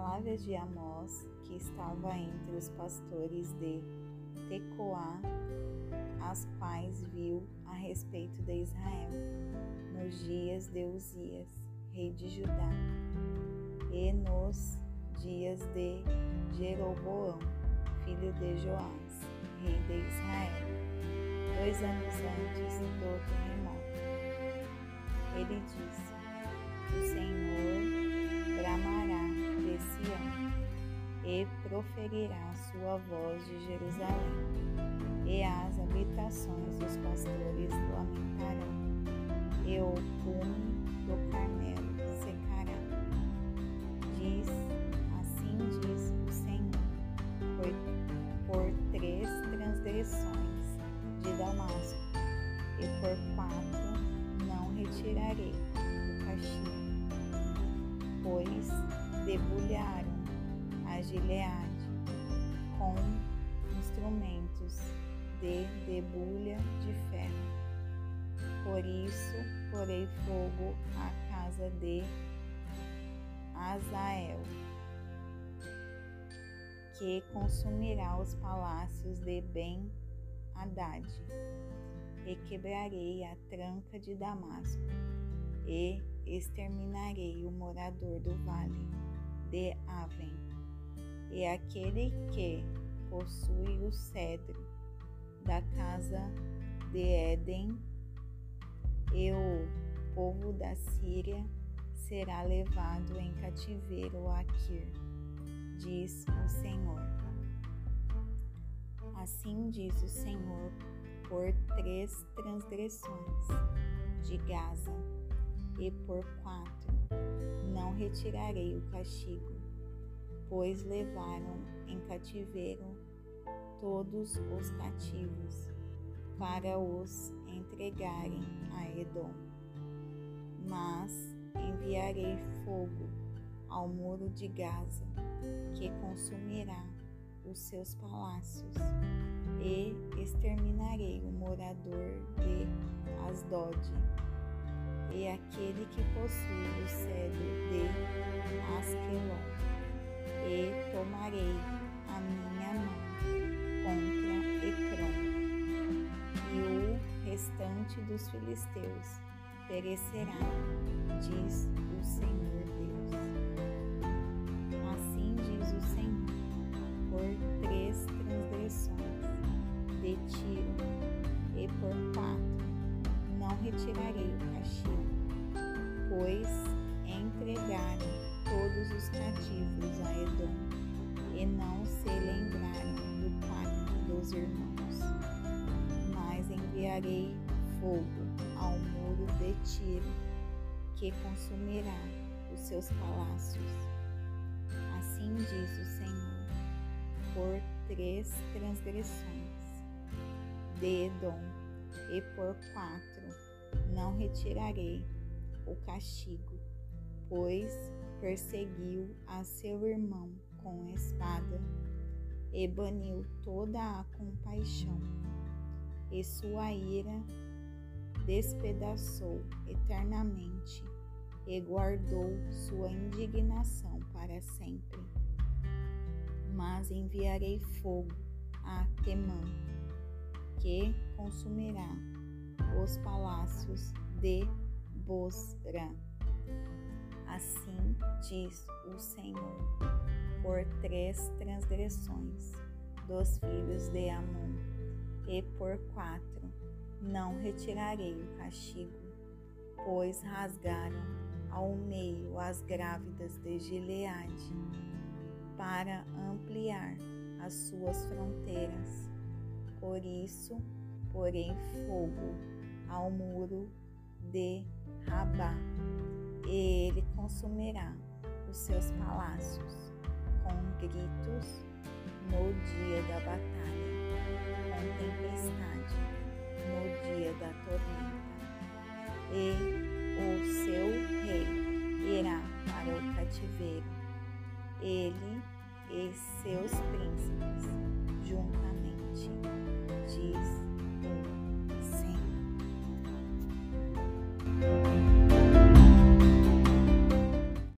palavras de Amós, que estava entre os pastores de Tecoá, as quais viu a respeito de Israel, nos dias de Uzias, rei de Judá, e nos dias de Jeroboão, filho de Joás, rei de Israel, dois anos antes do terremoto. Ele disse: O Senhor proferirá sua voz de Jerusalém, e as habitações dos pastores lamentarão, e o cume do Carmelo secará. Diz, assim diz o Senhor, por, por três transgressões de Damasco, e por quatro não retirarei o castigo, pois debulharam a Gileade com instrumentos de debulha de ferro. Por isso porei fogo à casa de Azael, que consumirá os palácios de Ben Haddad, e quebrarei a tranca de Damasco, e exterminarei o morador do vale de Aven, e aquele que possui o cedro da casa de Éden, e o povo da Síria será levado em cativeiro a Kir, diz o Senhor. Assim diz o Senhor por três transgressões de Gaza e por quatro não retirarei o castigo, pois levaram em cativeiro todos os cativos para os entregarem a Edom. Mas enviarei fogo ao muro de Gaza, que consumirá os seus palácios, e exterminarei o morador de Asdod, e aquele que possui o cedro de Askelon, e tomarei a minha mão contra Ecrón, e o restante dos filisteus perecerá, diz o Senhor Deus. Assim diz o Senhor, por três transgressões de Tiro e por quatro não retirarei o castigo, pois entregaram todos os cativos a Edom e não se lembraram do pacto dos irmãos. Mas enviarei fogo ao muro de Tiro, que consumirá os seus palácios. Assim diz o Senhor, por três transgressões de Edom e por quatro não retirarei o castigo, pois perseguiu a seu irmão com espada e baniu toda a compaixão, e sua ira despedaçou eternamente e guardou sua indignação para sempre. Mas enviarei fogo a Temã, que consumirá os palácios de Bosra. Assim diz o Senhor, por três transgressões dos filhos de Amon, e por quatro não retirarei o castigo, pois rasgaram ao meio as grávidas de Gileade, para ampliar as suas fronteiras. Por isso, porém fogo ao muro de Rabá, e ele consumirá os seus palácios com gritos no dia da batalha, com tempestade no dia da tormenta. E o seu rei irá para o cativeiro, ele e seus príncipes,